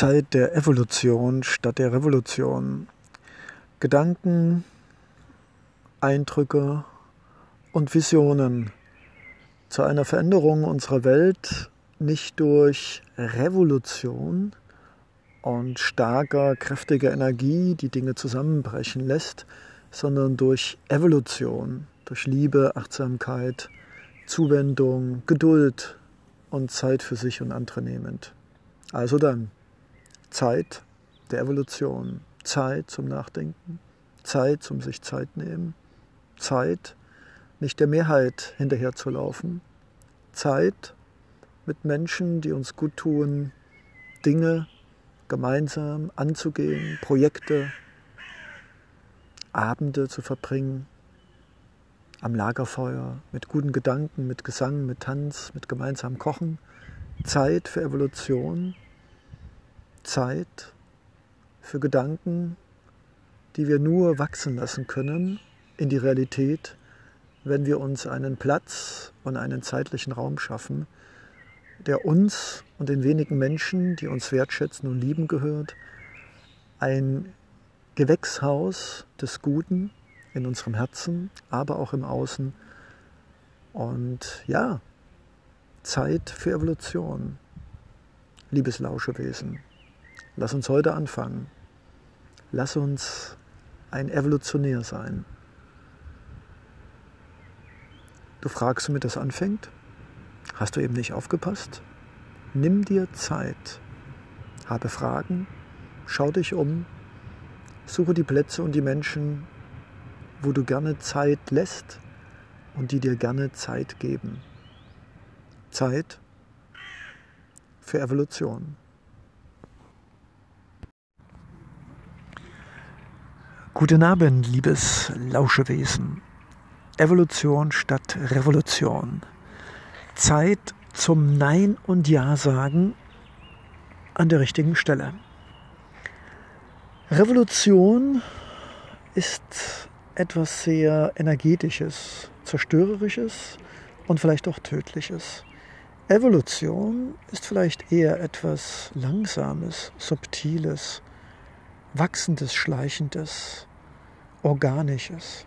Zeit der Evolution statt der Revolution. Gedanken, Eindrücke und Visionen zu einer Veränderung unserer Welt nicht durch Revolution und starker, kräftiger Energie, die Dinge zusammenbrechen lässt, sondern durch Evolution, durch Liebe, Achtsamkeit, Zuwendung, Geduld und Zeit für sich und andere nehmend. Also dann, Zeit der Evolution, Zeit zum Nachdenken, Zeit zum sich Zeit nehmen, Zeit, nicht der Mehrheit hinterherzulaufen, Zeit mit Menschen, die uns gut tun, Dinge gemeinsam anzugehen, Projekte, Abende zu verbringen, am Lagerfeuer, mit guten Gedanken, mit Gesang, mit Tanz, mit gemeinsamem Kochen, Zeit für Evolution, Zeit für Gedanken, die wir nur wachsen lassen können in die Realität, wenn wir uns einen Platz und einen zeitlichen Raum schaffen, der uns und den wenigen Menschen, die uns wertschätzen und lieben, gehört. Ein Gewächshaus des Guten in unserem Herzen, aber auch im Außen. Und ja, Zeit für Evolution. Liebes Lauschewesen, lass uns heute anfangen. Lass uns ein Evolutionär sein. Du fragst, womit das anfängt? Hast du eben nicht aufgepasst? Nimm dir Zeit. Habe Fragen, schau dich um, suche die Plätze und die Menschen, wo du gerne Zeit lässt und die dir gerne Zeit geben. Zeit für Evolution. Guten Abend, liebes Lauschewesen. Evolution statt Revolution. Zeit zum Nein und Ja sagen an der richtigen Stelle. Revolution ist etwas sehr energetisches, zerstörerisches und vielleicht auch tödliches. Evolution ist vielleicht eher etwas langsames, subtiles, wachsendes, schleichendes, organisches.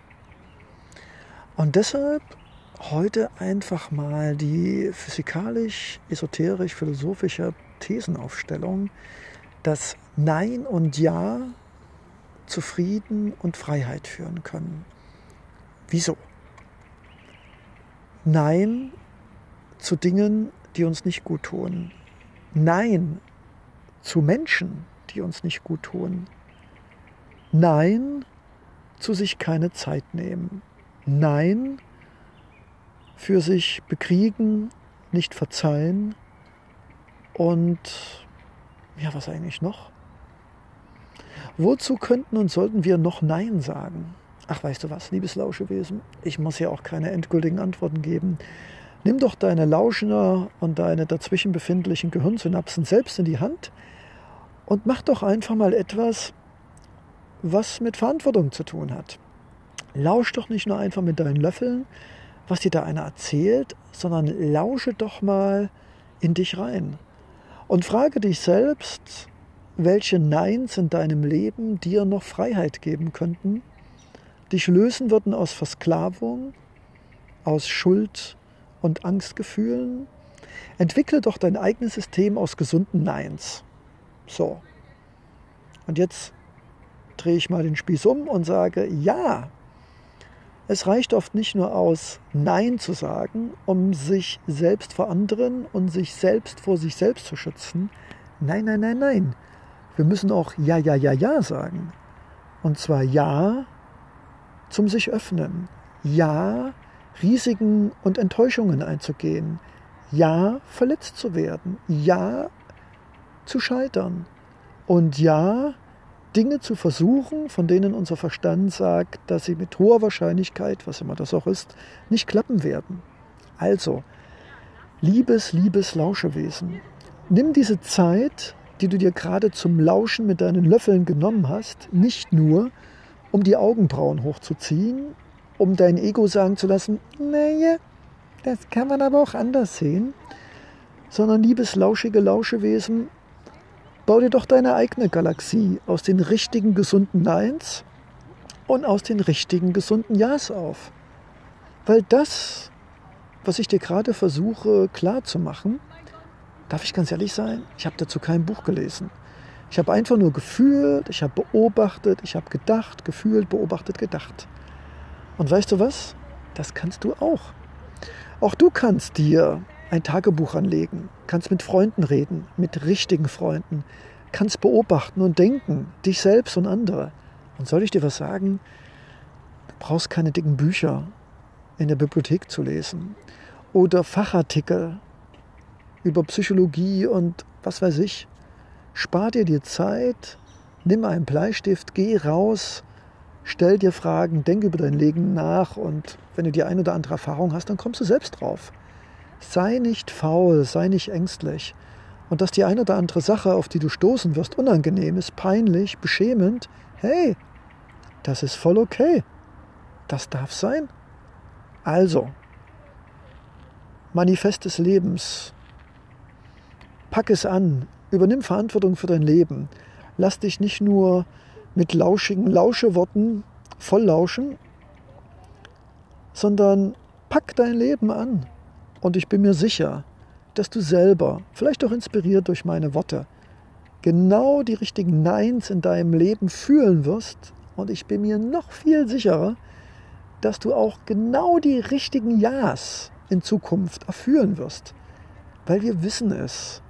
Und deshalb heute einfach mal die physikalisch, esoterisch, philosophische Thesenaufstellung, dass Nein und Ja zu Frieden und Freiheit führen können. Wieso? Nein zu Dingen, die uns nicht gut tun. Nein zu Menschen, die uns nicht gut tun. Nein zu sich keine Zeit nehmen. Nein für sich bekriegen, nicht verzeihen und ja, was eigentlich noch? Wozu könnten und sollten wir noch Nein sagen? Ach, weißt du was, liebes Lauschewesen? Ich muss ja auch keine endgültigen Antworten geben. Nimm doch deine Lauschner und deine dazwischen befindlichen Gehirnsynapsen selbst in die Hand und mach doch einfach mal etwas, was mit Verantwortung zu tun hat. Lausch doch nicht nur einfach mit deinen Löffeln, was dir da einer erzählt, sondern lausche doch mal in dich rein und frage dich selbst, welche Neins in deinem Leben dir noch Freiheit geben könnten, dich lösen würden aus Versklavung, aus Schuld und Angstgefühlen. Entwickle doch dein eigenes System aus gesunden Neins. So. Und jetzt drehe ich mal den Spieß um und sage, ja, es reicht oft nicht nur aus, Nein zu sagen, um sich selbst vor anderen und sich selbst vor sich selbst zu schützen. Nein, nein, nein, nein. Wir müssen auch Ja, ja, ja, ja sagen. Und zwar Ja zum sich öffnen. Ja, Risiken und Enttäuschungen einzugehen. Ja, verletzt zu werden. Ja, zu scheitern. Und ja, Dinge zu versuchen, von denen unser Verstand sagt, dass sie mit hoher Wahrscheinlichkeit, was immer das auch ist, nicht klappen werden. Also, liebes, liebes Lauschewesen, nimm diese Zeit, die du dir gerade zum Lauschen mit deinen Löffeln genommen hast, nicht nur, um die Augenbrauen hochzuziehen, um dein Ego sagen zu lassen, naja, das kann man aber auch anders sehen, sondern liebes lauschige Lauschewesen, Bau dir doch deine eigene Galaxie aus den richtigen gesunden Neins und aus den richtigen gesunden Ja's auf. Weil das, was ich dir gerade versuche klarzumachen, darf ich ganz ehrlich sein, ich habe dazu kein Buch gelesen. Ich habe einfach nur gefühlt, ich habe beobachtet, ich habe gedacht, gefühlt, beobachtet, gedacht. Und weißt du was? Das kannst du auch. Auch du kannst dir ein Tagebuch anlegen, kannst mit Freunden reden, mit richtigen Freunden, kannst beobachten und denken, dich selbst und andere. Und soll ich dir was sagen? Du brauchst keine dicken Bücher in der Bibliothek zu lesen oder Fachartikel über Psychologie und was weiß ich. Spar dir die Zeit, nimm einen Bleistift, geh raus, stell dir Fragen, denk über dein Leben nach und wenn du die ein oder andere Erfahrung hast, dann kommst du selbst drauf. Sei nicht faul, sei nicht ängstlich. Und dass die ein oder andere Sache, auf die du stoßen wirst, unangenehm ist, peinlich, beschämend, hey, das ist voll okay. Das darf sein. Also, Manifest des Lebens. Pack es an, übernimm Verantwortung für dein Leben. Lass dich nicht nur mit lauschigen Lauscheworten voll lauschen, sondern pack dein Leben an. Und ich bin mir sicher, dass du selber, vielleicht auch inspiriert durch meine Worte, genau die richtigen Neins in deinem Leben fühlen wirst. Und ich bin mir noch viel sicherer, dass du auch genau die richtigen Ja's in Zukunft erfüllen wirst. Weil wir wissen es.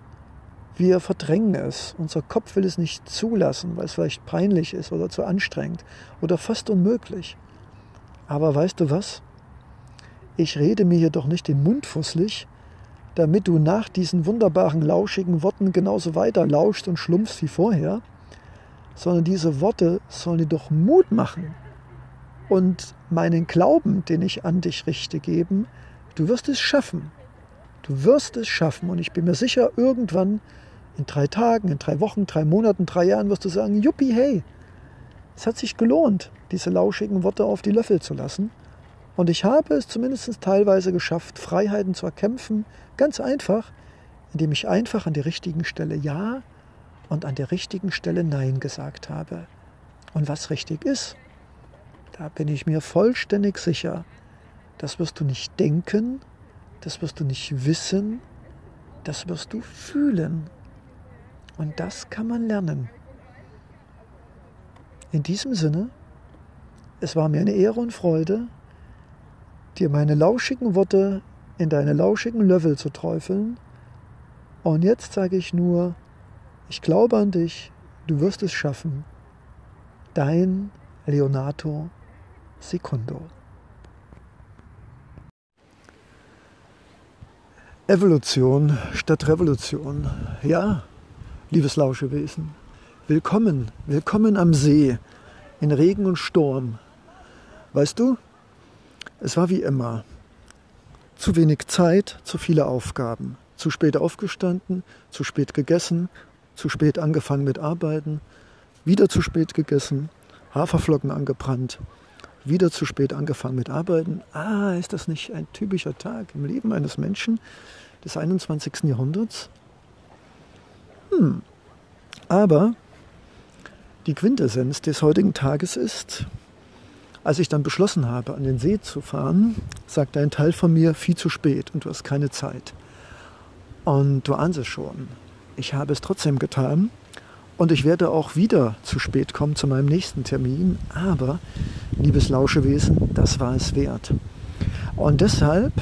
Wir verdrängen es. Unser Kopf will es nicht zulassen, weil es vielleicht peinlich ist oder zu anstrengend oder fast unmöglich. Aber weißt du was? Ich rede mir hier doch nicht den Mund fusselig, damit du nach diesen wunderbaren, lauschigen Worten genauso weiter lauschst und schlumpfst wie vorher, sondern diese Worte sollen dir doch Mut machen und meinen Glauben, den ich an dich richte, geben, du wirst es schaffen. Du wirst es schaffen und ich bin mir sicher, irgendwann in drei Tagen, in drei Wochen, drei Monaten, drei Jahren wirst du sagen, Juppie, hey, es hat sich gelohnt, diese lauschigen Worte auf die Löffel zu lassen. Und ich habe es zumindest teilweise geschafft, Freiheiten zu erkämpfen, ganz einfach, indem ich einfach an der richtigen Stelle Ja und an der richtigen Stelle Nein gesagt habe. Und was richtig ist, da bin ich mir vollständig sicher, das wirst du nicht denken, das wirst du nicht wissen, das wirst du fühlen. Und das kann man lernen. In diesem Sinne, es war mir eine Ehre und Freude, dir meine lauschigen Worte in deine lauschigen Löffel zu träufeln. Und jetzt sage ich nur, ich glaube an dich, du wirst es schaffen. Dein Leonardo Secundo. Evolution statt Revolution. Ja, liebes Lauschewesen, willkommen, willkommen am See, in Regen und Sturm. Weißt du, es war wie immer. Zu wenig Zeit, zu viele Aufgaben. Zu spät aufgestanden, zu spät gegessen, zu spät angefangen mit Arbeiten, wieder zu spät gegessen, Haferflocken angebrannt, wieder zu spät angefangen mit Arbeiten. Ah, ist das nicht ein typischer Tag im Leben eines Menschen des 21. Jahrhunderts? Hm. Aber die Quintessenz des heutigen Tages ist, als ich dann beschlossen habe, an den See zu fahren, sagte ein Teil von mir, viel zu spät und du hast keine Zeit. Und du ahnst es schon, ich habe es trotzdem getan und ich werde auch wieder zu spät kommen zu meinem nächsten Termin, aber, liebes Lauschewesen, das war es wert. Und deshalb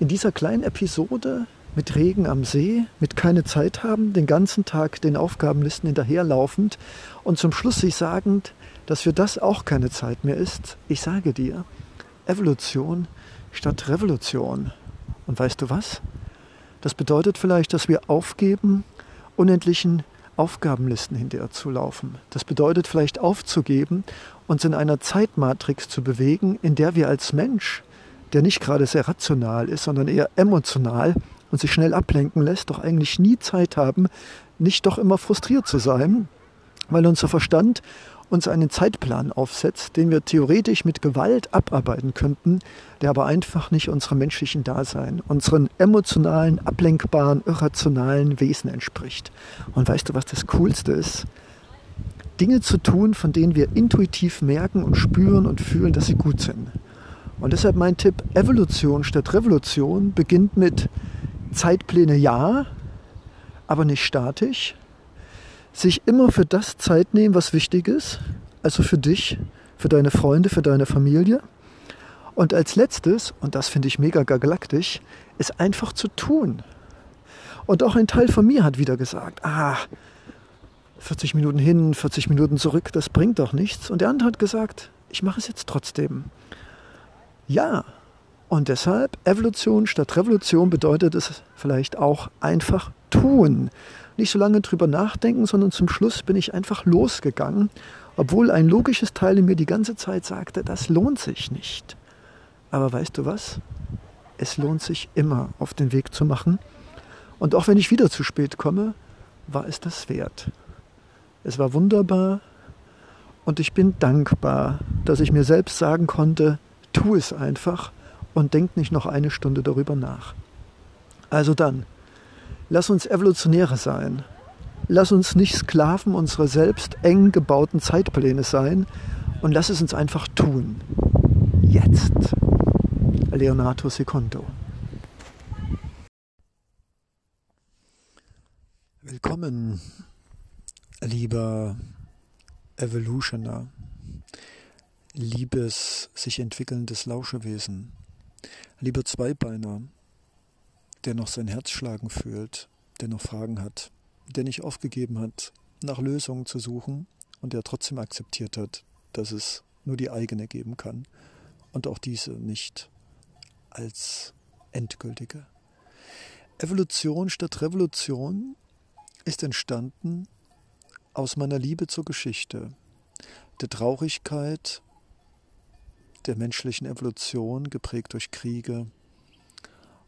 in dieser kleinen Episode mit Regen am See, mit keine Zeit haben, den ganzen Tag den Aufgabenlisten hinterherlaufend und zum Schluss sich sagend, dass für das auch keine Zeit mehr ist. Ich sage dir, Evolution statt Revolution. Und weißt du was? Das bedeutet vielleicht, dass wir aufgeben, unendlichen Aufgabenlisten hinterher zu laufen. Das bedeutet vielleicht aufzugeben, uns in einer Zeitmatrix zu bewegen, in der wir als Mensch, der nicht gerade sehr rational ist, sondern eher emotional und sich schnell ablenken lässt, doch eigentlich nie Zeit haben, nicht doch immer frustriert zu sein, weil unser Verstand uns einen Zeitplan aufsetzt, den wir theoretisch mit Gewalt abarbeiten könnten, der aber einfach nicht unserem menschlichen Dasein, unseren emotionalen, ablenkbaren, irrationalen Wesen entspricht. Und weißt du, was das Coolste ist? Dinge zu tun, von denen wir intuitiv merken und spüren und fühlen, dass sie gut sind. Und deshalb mein Tipp, Evolution statt Revolution beginnt mit Zeitpläne ja, aber nicht statisch. Sich immer für das Zeit nehmen, was wichtig ist, also für dich, für deine Freunde, für deine Familie. Und als letztes, und das finde ich mega galaktisch, ist einfach zu tun. Und auch ein Teil von mir hat wieder gesagt, ah, 40 Minuten hin, 40 Minuten zurück, das bringt doch nichts. Und der andere hat gesagt, ich mache es jetzt trotzdem. Ja, und deshalb Evolution statt Revolution bedeutet es vielleicht auch einfach tun. Nicht so lange drüber nachdenken, sondern zum Schluss bin ich einfach losgegangen, obwohl ein logisches Teil in mir die ganze Zeit sagte, das lohnt sich nicht. Aber weißt du was? Es lohnt sich immer, auf den Weg zu machen. Und auch wenn ich wieder zu spät komme, war es das wert. Es war wunderbar und ich bin dankbar, dass ich mir selbst sagen konnte, tu es einfach und denk nicht noch eine Stunde darüber nach. Also dann, lass uns Evolutionäre sein. Lass uns nicht Sklaven unserer selbst eng gebauten Zeitpläne sein und lass es uns einfach tun. Jetzt. Leonardo Secondo. Willkommen lieber Evolutioner, liebes sich entwickelndes Lauschewesen, lieber Zweibeiner, der noch sein Herz schlagen fühlt, der noch Fragen hat, der nicht aufgegeben hat, nach Lösungen zu suchen und der trotzdem akzeptiert hat, dass es nur die eigene geben kann und auch diese nicht als endgültige. Evolution statt Revolution ist entstanden aus meiner Liebe zur Geschichte, der Traurigkeit der menschlichen Evolution, geprägt durch Kriege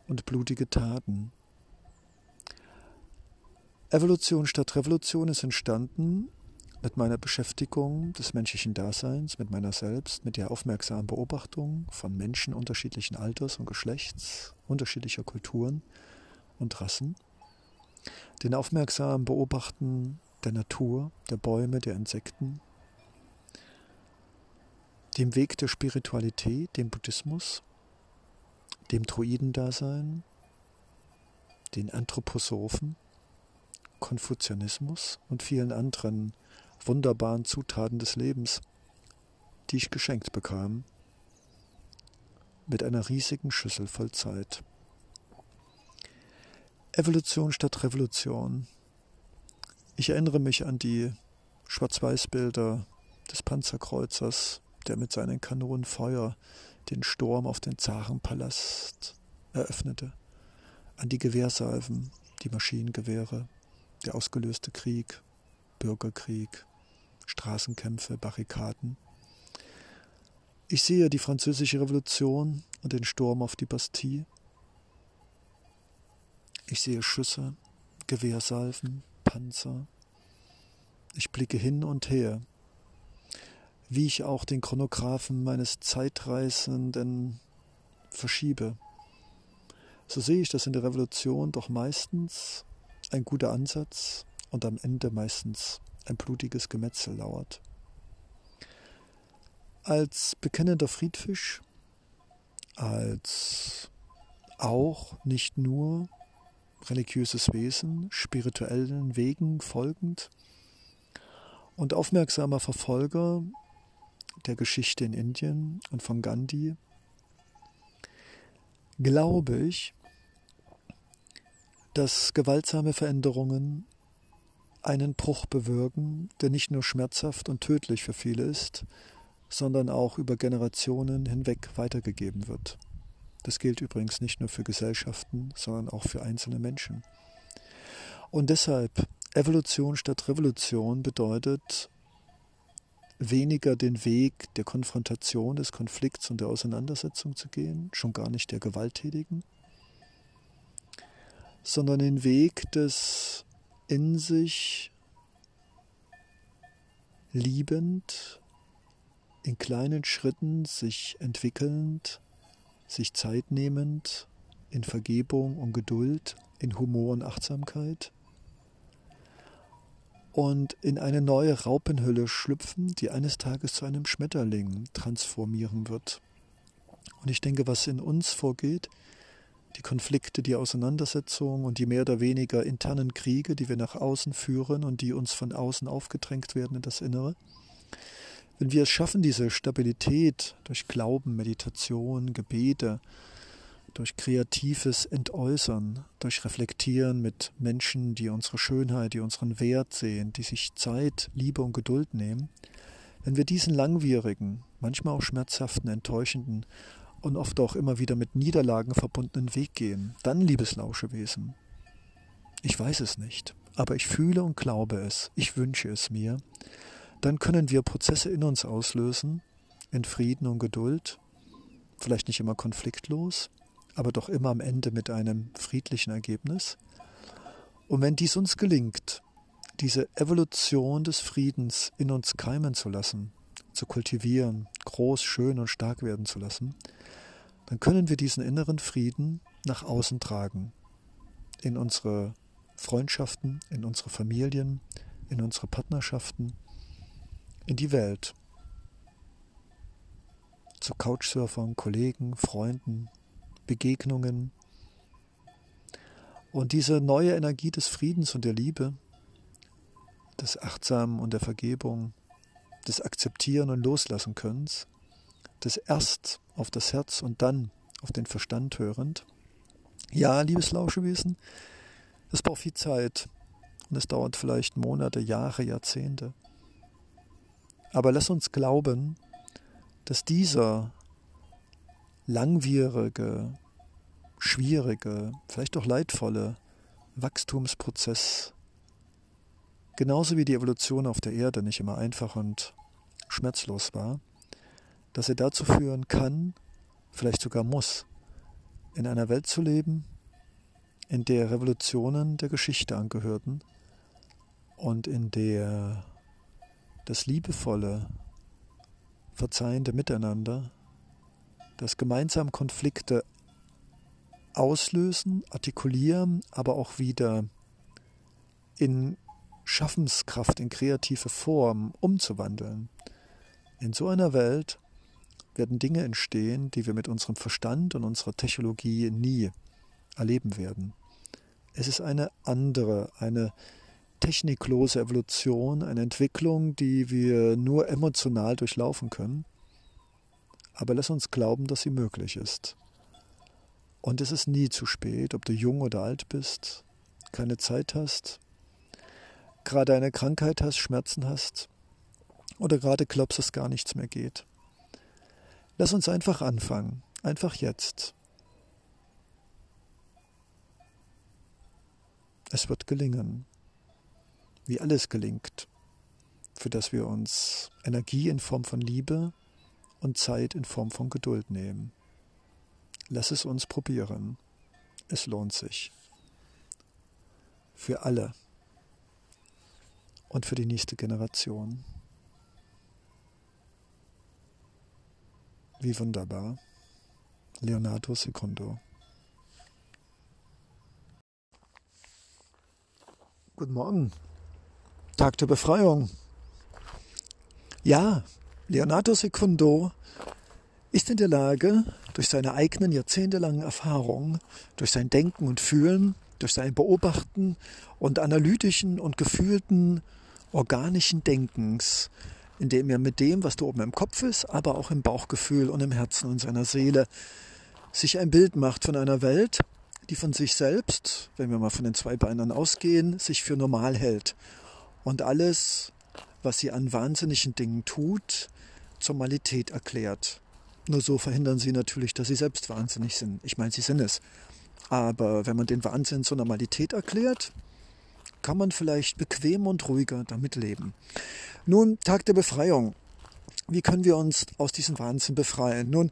und blutige Taten. Evolution statt Revolution ist entstanden mit meiner Beschäftigung des menschlichen Daseins, mit meiner selbst, mit der aufmerksamen Beobachtung von Menschen unterschiedlichen Alters und Geschlechts, unterschiedlicher Kulturen und Rassen, den aufmerksamen Beobachten der Natur, der Bäume, der Insekten, dem Weg der Spiritualität, dem Buddhismus, dem Druidendasein, den Anthroposophen, Konfuzianismus und vielen anderen wunderbaren Zutaten des Lebens, die ich geschenkt bekam, mit einer riesigen Schüssel voll Zeit. Evolution statt Revolution, ich erinnere mich an die Schwarz-Weiß-Bilder des Panzerkreuzers, der mit seinen Kanonen Feuer den Sturm auf den Zarenpalast eröffnete, an die Gewehrsalven, die Maschinengewehre, der ausgelöste Krieg, Bürgerkrieg, Straßenkämpfe, Barrikaden. Ich sehe die französische Revolution und den Sturm auf die Bastille. Ich sehe Schüsse, Gewehrsalven, Panzer. Ich blicke hin und her, wie ich auch den Chronographen meines Zeitreisenden verschiebe. So sehe ich, dass in der Revolution doch meistens ein guter Ansatz und am Ende meistens ein blutiges Gemetzel lauert. Als bekennender Friedfisch, als auch nicht nur religiöses Wesen, spirituellen Wegen folgend und aufmerksamer Verfolger der Geschichte in Indien und von Gandhi, glaube ich, dass gewaltsame Veränderungen einen Bruch bewirken, der nicht nur schmerzhaft und tödlich für viele ist, sondern auch über Generationen hinweg weitergegeben wird. Das gilt übrigens nicht nur für Gesellschaften, sondern auch für einzelne Menschen. Und deshalb Evolution statt Revolution bedeutet weniger den Weg der Konfrontation, des Konflikts und der Auseinandersetzung zu gehen, schon gar nicht der Gewalttätigen, sondern den Weg des in sich liebend, in kleinen Schritten sich entwickelnd, sich Zeit nehmend, in Vergebung und Geduld, in Humor und Achtsamkeit und in eine neue Raupenhülle schlüpfen, die eines Tages zu einem Schmetterling transformieren wird. Und ich denke, was in uns vorgeht, die Konflikte, die Auseinandersetzungen und die mehr oder weniger internen Kriege, die wir nach außen führen und die uns von außen aufgedrängt werden in das Innere, wenn wir es schaffen, diese Stabilität durch Glauben, Meditation, Gebete, durch kreatives Entäußern, durch Reflektieren mit Menschen, die unsere Schönheit, die unseren Wert sehen, die sich Zeit, Liebe und Geduld nehmen, wenn wir diesen langwierigen, manchmal auch schmerzhaften, enttäuschenden und oft auch immer wieder mit Niederlagen verbundenen Weg gehen, dann, liebes Lauschewesen, ich weiß es nicht, aber ich fühle und glaube es, ich wünsche es mir, dann können wir Prozesse in uns auslösen, in Frieden und Geduld, vielleicht nicht immer konfliktlos, aber doch immer am Ende mit einem friedlichen Ergebnis. Und wenn dies uns gelingt, diese Evolution des Friedens in uns keimen zu lassen, zu kultivieren, groß, schön und stark werden zu lassen, dann können wir diesen inneren Frieden nach außen tragen. In unsere Freundschaften, in unsere Familien, in unsere Partnerschaften, in die Welt. Zu Couchsurfern, Kollegen, Freunden, Begegnungen. Und diese neue Energie des Friedens und der Liebe, des Achtsamen und der Vergebung, des Akzeptieren und Loslassen Könnens, des erst auf das Herz und dann auf den Verstand hörend. Ja, liebes Lauschewesen, es braucht viel Zeit und es dauert vielleicht Monate, Jahre, Jahrzehnte. Aber lass uns glauben, dass dieser langwierige, schwierige, vielleicht auch leidvolle Wachstumsprozess, genauso wie die Evolution auf der Erde nicht immer einfach und schmerzlos war, dass er dazu führen kann, vielleicht sogar muss, in einer Welt zu leben, in der Revolutionen der Geschichte angehörten und in der das liebevolle, verzeihende Miteinander das gemeinsam Konflikte auslösen, artikulieren, aber auch wieder in Schaffenskraft, in kreative Form umzuwandeln. In so einer Welt werden Dinge entstehen, die wir mit unserem Verstand und unserer Technologie nie erleben werden. Es ist eine andere, eine techniklose Evolution, eine Entwicklung, die wir nur emotional durchlaufen können aber lass uns glauben, dass sie möglich ist. Und es ist nie zu spät, ob du jung oder alt bist, keine Zeit hast, gerade eine Krankheit hast, Schmerzen hast oder gerade glaubst, dass gar nichts mehr geht. Lass uns einfach anfangen, einfach jetzt. Es wird gelingen, wie alles gelingt, für das wir uns Energie in Form von Liebe, und Zeit in Form von Geduld nehmen. Lass es uns probieren. Es lohnt sich. Für alle und für die nächste Generation. Wie wunderbar. Leonardo Secundo. Guten Morgen. Tag der Befreiung. Ja, Leonardo Secundo ist in der Lage, durch seine eigenen jahrzehntelangen Erfahrungen, durch sein Denken und Fühlen, durch sein Beobachten und analytischen und gefühlten organischen Denkens, indem er mit dem, was da oben im Kopf ist, aber auch im Bauchgefühl und im Herzen und seiner Seele sich ein Bild macht von einer Welt, die von sich selbst, wenn wir mal von den zwei Beinern ausgehen, sich für normal hält. Und alles, was sie an wahnsinnigen Dingen tut, zur Malität erklärt. Nur so verhindern sie natürlich, dass sie selbst wahnsinnig sind. Ich meine, sie sind es. Aber wenn man den Wahnsinn zur Normalität erklärt, kann man vielleicht bequem und ruhiger damit leben. Nun, Tag der Befreiung. Wie können wir uns aus diesem Wahnsinn befreien? Nun,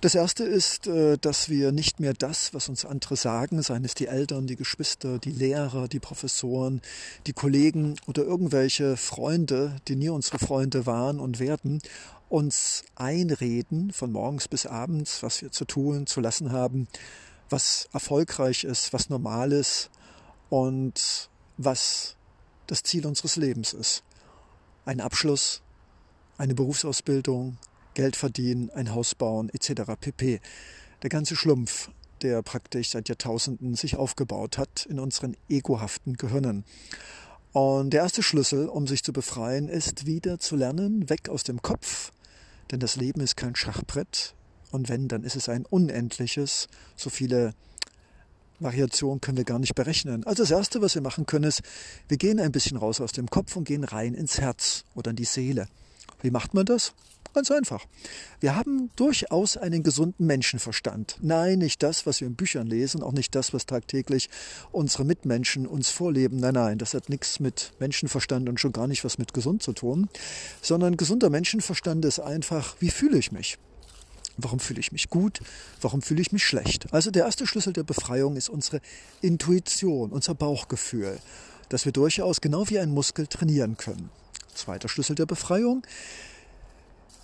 Das erste ist, äh, dass wir nicht mehr das, was uns andere sagen, seien es die Eltern, die Geschwister, die Lehrer, die Professoren, die Kollegen oder irgendwelche Freunde, die nie unsere Freunde waren und werden, uns einreden von morgens bis abends, was wir zu tun, zu lassen haben, was erfolgreich ist, was normal ist und was das Ziel unseres Lebens ist. Ein Abschluss, eine Berufsausbildung, Geld verdienen, ein Haus bauen etc. pp. Der ganze Schlumpf, der praktisch seit Jahrtausenden sich aufgebaut hat in unseren egohaften Gehirnen. Und der erste Schlüssel, um sich zu befreien, ist wieder zu lernen, weg aus dem Kopf, denn das Leben ist kein Schachbrett und wenn, dann ist es ein unendliches. So viele Variationen können wir gar nicht berechnen. Also das Erste, was wir machen können, ist, wir gehen ein bisschen raus aus dem Kopf und gehen rein ins Herz oder in die Seele. Wie macht man das? Ganz einfach. Wir haben durchaus einen gesunden Menschenverstand. Nein, nicht das, was wir in Büchern lesen, auch nicht das, was tagtäglich unsere Mitmenschen uns vorleben. Nein, nein, das hat nichts mit Menschenverstand und schon gar nicht was mit gesund zu tun, sondern gesunder Menschenverstand ist einfach, wie fühle ich mich? Warum fühle ich mich gut? Warum fühle ich mich schlecht? Also der erste Schlüssel der Befreiung ist unsere Intuition, unser Bauchgefühl, dass wir durchaus genau wie ein Muskel trainieren können. Zweiter Schlüssel der Befreiung.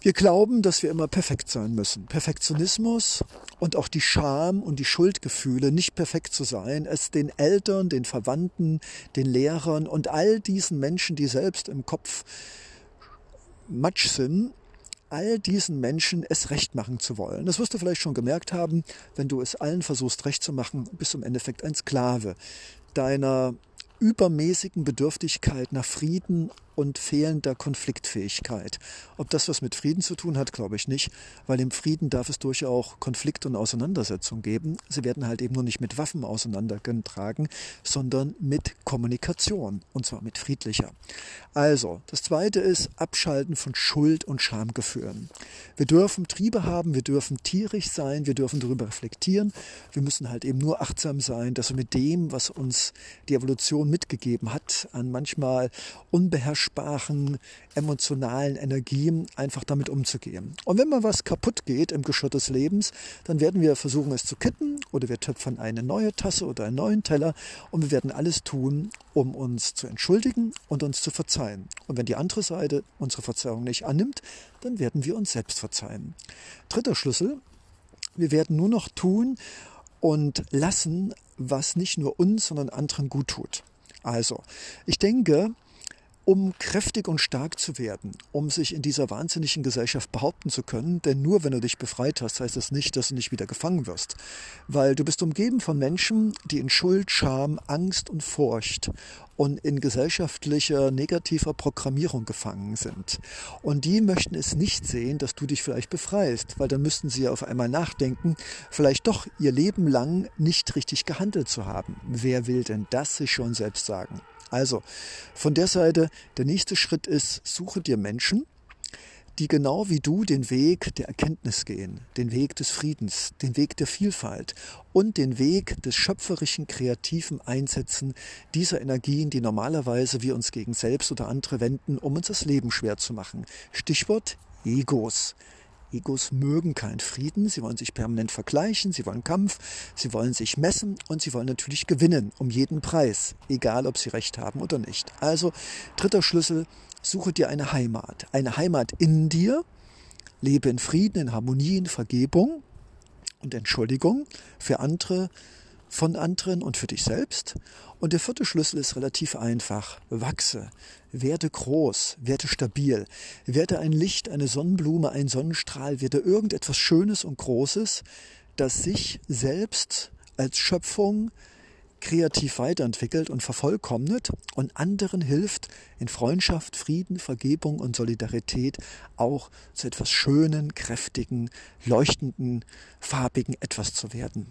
Wir glauben, dass wir immer perfekt sein müssen. Perfektionismus und auch die Scham und die Schuldgefühle, nicht perfekt zu sein, es den Eltern, den Verwandten, den Lehrern und all diesen Menschen, die selbst im Kopf Matsch sind, all diesen Menschen es recht machen zu wollen. Das wirst du vielleicht schon gemerkt haben, wenn du es allen versuchst recht zu machen, bist du im Endeffekt ein Sklave deiner übermäßigen Bedürftigkeit nach Frieden und fehlender Konfliktfähigkeit. Ob das was mit Frieden zu tun hat, glaube ich nicht, weil im Frieden darf es durchaus auch Konflikt und Auseinandersetzung geben. Sie werden halt eben nur nicht mit Waffen auseinandergetragen, sondern mit Kommunikation und zwar mit friedlicher. Also, das zweite ist Abschalten von Schuld und Schamgefühlen. Wir dürfen Triebe haben, wir dürfen tierisch sein, wir dürfen darüber reflektieren. Wir müssen halt eben nur achtsam sein, dass wir mit dem, was uns die Evolution mitgegeben hat, an manchmal unbeherrschbaren emotionalen Energien einfach damit umzugehen. Und wenn mal was kaputt geht im Geschirr des Lebens, dann werden wir versuchen, es zu kitten oder wir töpfern eine neue Tasse oder einen neuen Teller und wir werden alles tun, um uns zu entschuldigen und uns zu verzeihen. Und wenn die andere Seite unsere Verzeihung nicht annimmt, dann werden wir uns selbst verzeihen. Dritter Schlüssel, wir werden nur noch tun und lassen, was nicht nur uns, sondern anderen gut tut. Also, ich denke, um kräftig und stark zu werden, um sich in dieser wahnsinnigen Gesellschaft behaupten zu können. Denn nur wenn du dich befreit hast, heißt das nicht, dass du nicht wieder gefangen wirst. Weil du bist umgeben von Menschen, die in Schuld, Scham, Angst und Furcht und in gesellschaftlicher negativer Programmierung gefangen sind. Und die möchten es nicht sehen, dass du dich vielleicht befreist, weil dann müssten sie auf einmal nachdenken, vielleicht doch ihr Leben lang nicht richtig gehandelt zu haben. Wer will denn das sich schon selbst sagen? Also von der Seite, der nächste Schritt ist, suche dir Menschen, die genau wie du den Weg der Erkenntnis gehen, den Weg des Friedens, den Weg der Vielfalt und den Weg des schöpferischen, kreativen Einsetzen dieser Energien, die normalerweise wir uns gegen selbst oder andere wenden, um uns das Leben schwer zu machen. Stichwort Egos. Egos mögen keinen Frieden, sie wollen sich permanent vergleichen, sie wollen Kampf, sie wollen sich messen und sie wollen natürlich gewinnen, um jeden Preis, egal ob sie recht haben oder nicht. Also dritter Schlüssel, suche dir eine Heimat, eine Heimat in dir, lebe in Frieden, in Harmonie, in Vergebung und Entschuldigung für andere, von anderen und für dich selbst. Und der vierte Schlüssel ist relativ einfach. Wachse, werde groß, werde stabil, werde ein Licht, eine Sonnenblume, ein Sonnenstrahl, werde irgendetwas Schönes und Großes, das sich selbst als Schöpfung kreativ weiterentwickelt und vervollkommnet und anderen hilft, in Freundschaft, Frieden, Vergebung und Solidarität auch zu etwas Schönen, kräftigen, leuchtenden, farbigen etwas zu werden.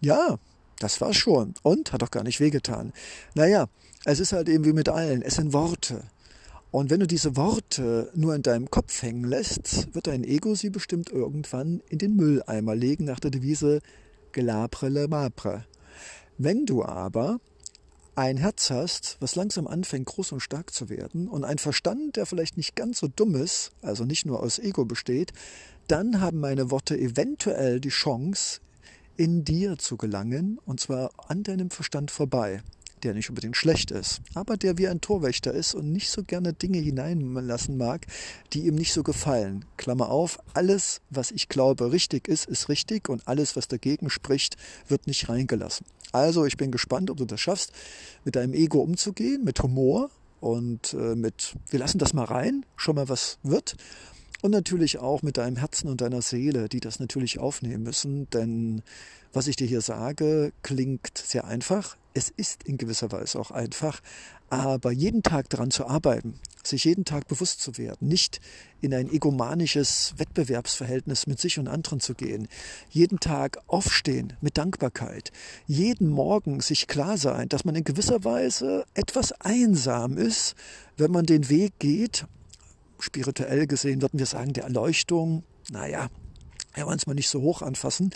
Ja, das war's schon. Und hat doch gar nicht wehgetan. Naja, es ist halt eben wie mit allen. Es sind Worte. Und wenn du diese Worte nur in deinem Kopf hängen lässt, wird dein Ego sie bestimmt irgendwann in den Mülleimer legen nach der Devise Gelabre le Mabre. Wenn du aber ein Herz hast, was langsam anfängt, groß und stark zu werden, und ein Verstand, der vielleicht nicht ganz so dumm ist, also nicht nur aus Ego besteht, dann haben meine Worte eventuell die Chance, in dir zu gelangen, und zwar an deinem Verstand vorbei der nicht unbedingt schlecht ist, aber der wie ein Torwächter ist und nicht so gerne Dinge hineinlassen mag, die ihm nicht so gefallen. Klammer auf, alles, was ich glaube richtig ist, ist richtig und alles, was dagegen spricht, wird nicht reingelassen. Also ich bin gespannt, ob du das schaffst, mit deinem Ego umzugehen, mit Humor und äh, mit, wir lassen das mal rein, schon mal was wird. Und natürlich auch mit deinem Herzen und deiner Seele, die das natürlich aufnehmen müssen, denn was ich dir hier sage, klingt sehr einfach. Es ist in gewisser Weise auch einfach, aber jeden Tag daran zu arbeiten, sich jeden Tag bewusst zu werden, nicht in ein egomanisches Wettbewerbsverhältnis mit sich und anderen zu gehen, jeden Tag aufstehen mit Dankbarkeit, jeden Morgen sich klar sein, dass man in gewisser Weise etwas einsam ist, wenn man den Weg geht, spirituell gesehen würden wir sagen, der Erleuchtung, naja, ja, manchmal nicht so hoch anfassen.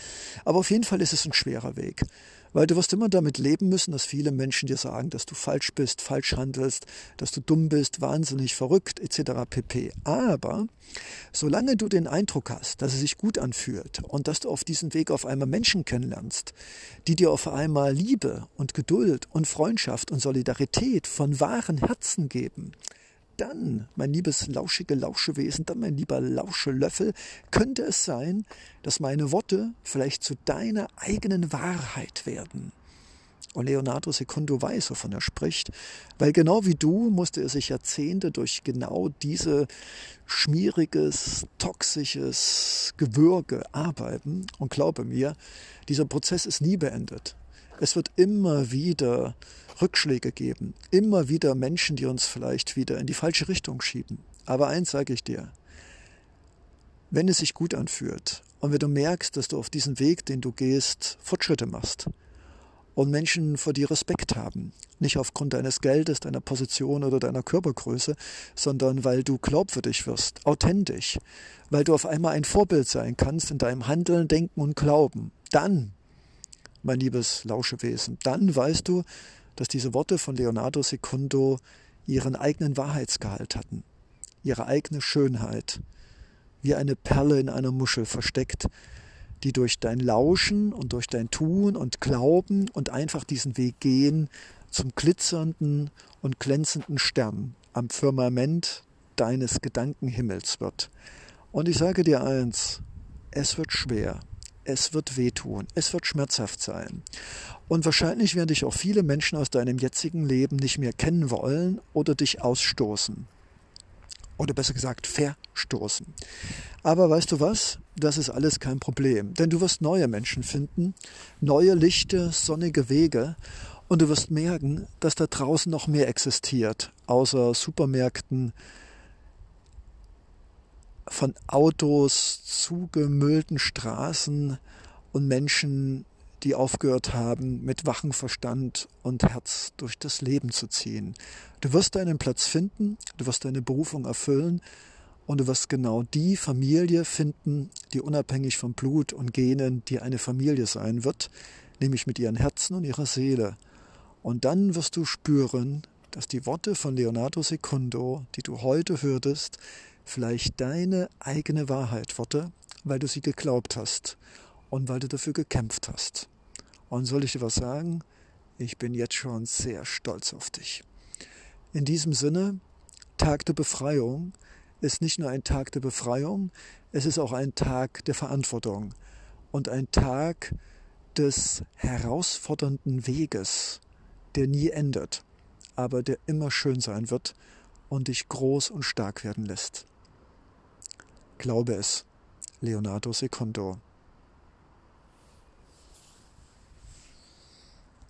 Aber auf jeden Fall ist es ein schwerer Weg. Weil du wirst immer damit leben müssen, dass viele Menschen dir sagen, dass du falsch bist, falsch handelst, dass du dumm bist, wahnsinnig verrückt, etc. pp. Aber solange du den Eindruck hast, dass es sich gut anfühlt und dass du auf diesem Weg auf einmal Menschen kennenlernst, die dir auf einmal Liebe und Geduld und Freundschaft und Solidarität von wahren Herzen geben, dann, mein liebes lauschige Lauschewesen, dann, mein lieber Lauschelöffel, könnte es sein, dass meine Worte vielleicht zu deiner eigenen Wahrheit werden. Und Leonardo Secundo weiß, wovon er spricht, weil genau wie du musste er sich Jahrzehnte durch genau diese schmieriges, toxisches Gewürge arbeiten. Und glaube mir, dieser Prozess ist nie beendet. Es wird immer wieder Rückschläge geben. Immer wieder Menschen, die uns vielleicht wieder in die falsche Richtung schieben. Aber eins sage ich dir, wenn es sich gut anfühlt und wenn du merkst, dass du auf diesem Weg, den du gehst, Fortschritte machst und Menschen vor dir Respekt haben, nicht aufgrund deines Geldes, deiner Position oder deiner Körpergröße, sondern weil du glaubwürdig wirst, authentisch, weil du auf einmal ein Vorbild sein kannst in deinem Handeln, Denken und Glauben, dann, mein liebes Lauschewesen, dann weißt du, dass diese Worte von Leonardo Secundo ihren eigenen Wahrheitsgehalt hatten, ihre eigene Schönheit, wie eine Perle in einer Muschel versteckt, die durch dein Lauschen und durch dein Tun und Glauben und einfach diesen Weg gehen zum glitzernden und glänzenden Stern am Firmament deines Gedankenhimmels wird. Und ich sage dir eins, es wird schwer, es wird wehtun, es wird schmerzhaft sein. Und wahrscheinlich werden dich auch viele Menschen aus deinem jetzigen Leben nicht mehr kennen wollen oder dich ausstoßen. Oder besser gesagt, verstoßen. Aber weißt du was? Das ist alles kein Problem. Denn du wirst neue Menschen finden, neue lichte, sonnige Wege. Und du wirst merken, dass da draußen noch mehr existiert, außer Supermärkten, von Autos zugemüllten Straßen und Menschen, die aufgehört haben, mit wachem Verstand und Herz durch das Leben zu ziehen. Du wirst deinen Platz finden, du wirst deine Berufung erfüllen und du wirst genau die Familie finden, die unabhängig von Blut und Genen dir eine Familie sein wird, nämlich mit ihren Herzen und ihrer Seele. Und dann wirst du spüren, dass die Worte von Leonardo Secundo, die du heute hörtest, vielleicht deine eigene Wahrheit wurde, weil du sie geglaubt hast und weil du dafür gekämpft hast. Und soll ich dir was sagen? Ich bin jetzt schon sehr stolz auf dich. In diesem Sinne, Tag der Befreiung ist nicht nur ein Tag der Befreiung, es ist auch ein Tag der Verantwortung und ein Tag des herausfordernden Weges, der nie endet, aber der immer schön sein wird und dich groß und stark werden lässt. Glaube es, Leonardo Secondo.